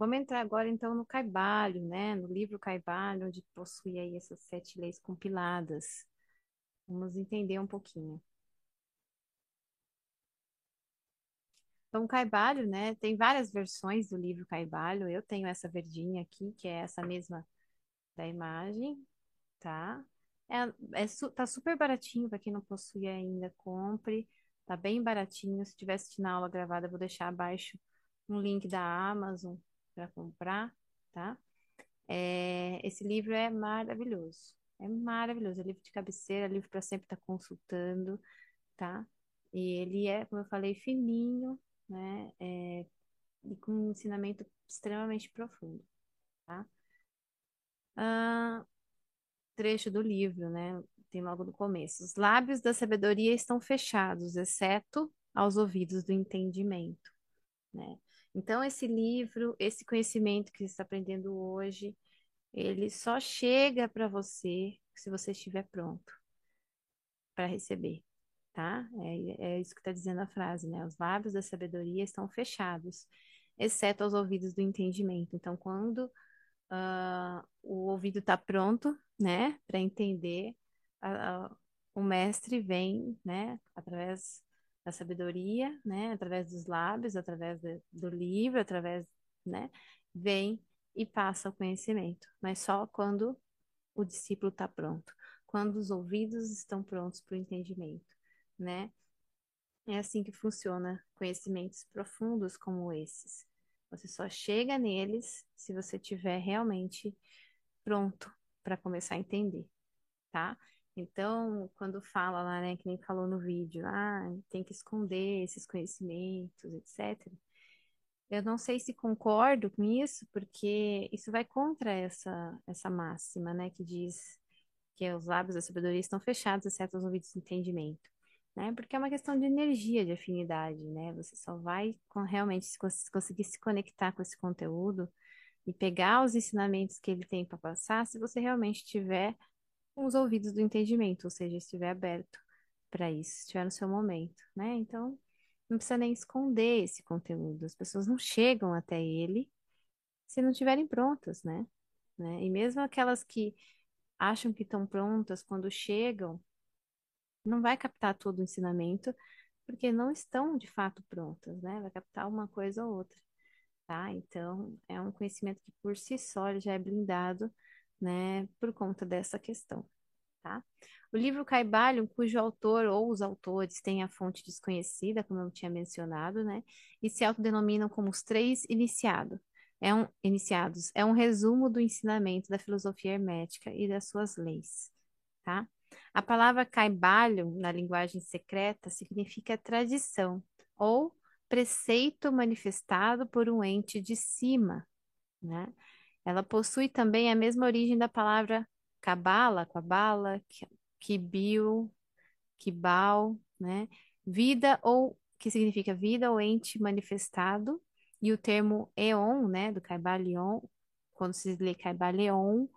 Vamos entrar agora então no Caibalho, né? No livro Caibalho, onde possui aí essas sete leis compiladas. Vamos entender um pouquinho. Então, Caibalho, né? Tem várias versões do livro Caibalho. Eu tenho essa verdinha aqui, que é essa mesma da imagem, tá? É, é tá super baratinho para quem não possui ainda, compre. Tá bem baratinho. Se tiver assistindo a aula gravada, eu vou deixar abaixo um link da Amazon para comprar, tá? É, esse livro é maravilhoso. É maravilhoso. É livro de cabeceira, é livro para sempre estar consultando, tá? E ele é, como eu falei, fininho, né? É, e com um ensinamento extremamente profundo, tá? Ah, trecho do livro, né? Tem logo no começo. Os lábios da sabedoria estão fechados, exceto aos ouvidos do entendimento, né? Então, esse livro, esse conhecimento que você está aprendendo hoje, ele só chega para você se você estiver pronto para receber, tá? É, é isso que está dizendo a frase, né? Os lábios da sabedoria estão fechados, exceto aos ouvidos do entendimento. Então, quando ah, o ouvido está pronto, né, para entender, a- a- o mestre vem, né, através da sabedoria, né, através dos lábios, através de- do livro, através, né, vem e passa o conhecimento, mas só quando o discípulo está pronto, quando os ouvidos estão prontos para o entendimento, né? É assim que funciona conhecimentos profundos como esses. Você só chega neles se você estiver realmente pronto para começar a entender, tá? Então, quando fala lá, né, que nem falou no vídeo, ah, tem que esconder esses conhecimentos, etc. Eu não sei se concordo com isso, porque isso vai contra essa, essa máxima, né, que diz que os lábios da sabedoria estão fechados, exceto os ouvidos do entendimento, né? Porque é uma questão de energia, de afinidade, né? Você só vai com- realmente se cons- conseguir se conectar com esse conteúdo e pegar os ensinamentos que ele tem para passar, se você realmente tiver com os ouvidos do entendimento, ou seja, estiver aberto para isso, estiver no seu momento, né? Então, não precisa nem esconder esse conteúdo. As pessoas não chegam até ele se não estiverem prontas, né? Né? E mesmo aquelas que acham que estão prontas, quando chegam, não vai captar todo o ensinamento, porque não estão de fato prontas, né? Vai captar uma coisa ou outra, tá? Então, é um conhecimento que por si só já é blindado, né, por conta dessa questão, tá? O livro Caibalion, cujo autor ou os autores têm a fonte desconhecida, como eu tinha mencionado, né, e se autodenominam como os três iniciado. É um, iniciados. É um resumo do ensinamento da filosofia hermética e das suas leis, tá? A palavra Caibalion, na linguagem secreta, significa tradição ou preceito manifestado por um ente de cima, né? Ela possui também a mesma origem da palavra Cabala, Cabala, Kibil, Kibal, né? Vida ou que significa vida ou ente manifestado, e o termo eon, né, do Caibalion, quando se lê Caibalion,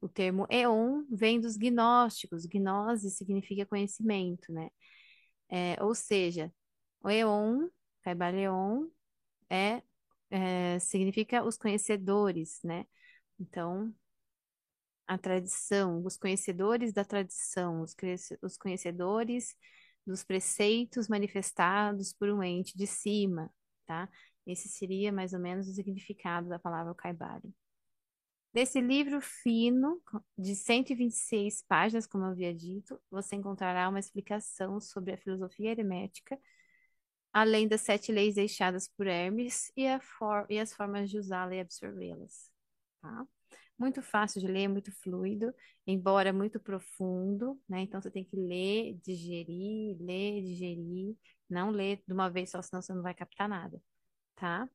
o termo eon vem dos gnósticos. Gnose significa conhecimento, né? É, ou seja, o eon, Caibalion, é, é, significa os conhecedores, né? Então, a tradição, os conhecedores da tradição, os, os conhecedores dos preceitos manifestados por um ente de cima, tá? Esse seria mais ou menos o significado da palavra Caibalion. Nesse livro fino, de 126 páginas, como eu havia dito, você encontrará uma explicação sobre a filosofia hermética, além das sete leis deixadas por Hermes e, for- e as formas de usá-la e absorvê-las. Tá? Muito fácil de ler, muito fluido, embora muito profundo, né? Então você tem que ler, digerir, ler, digerir, não ler de uma vez só, senão você não vai captar nada, tá?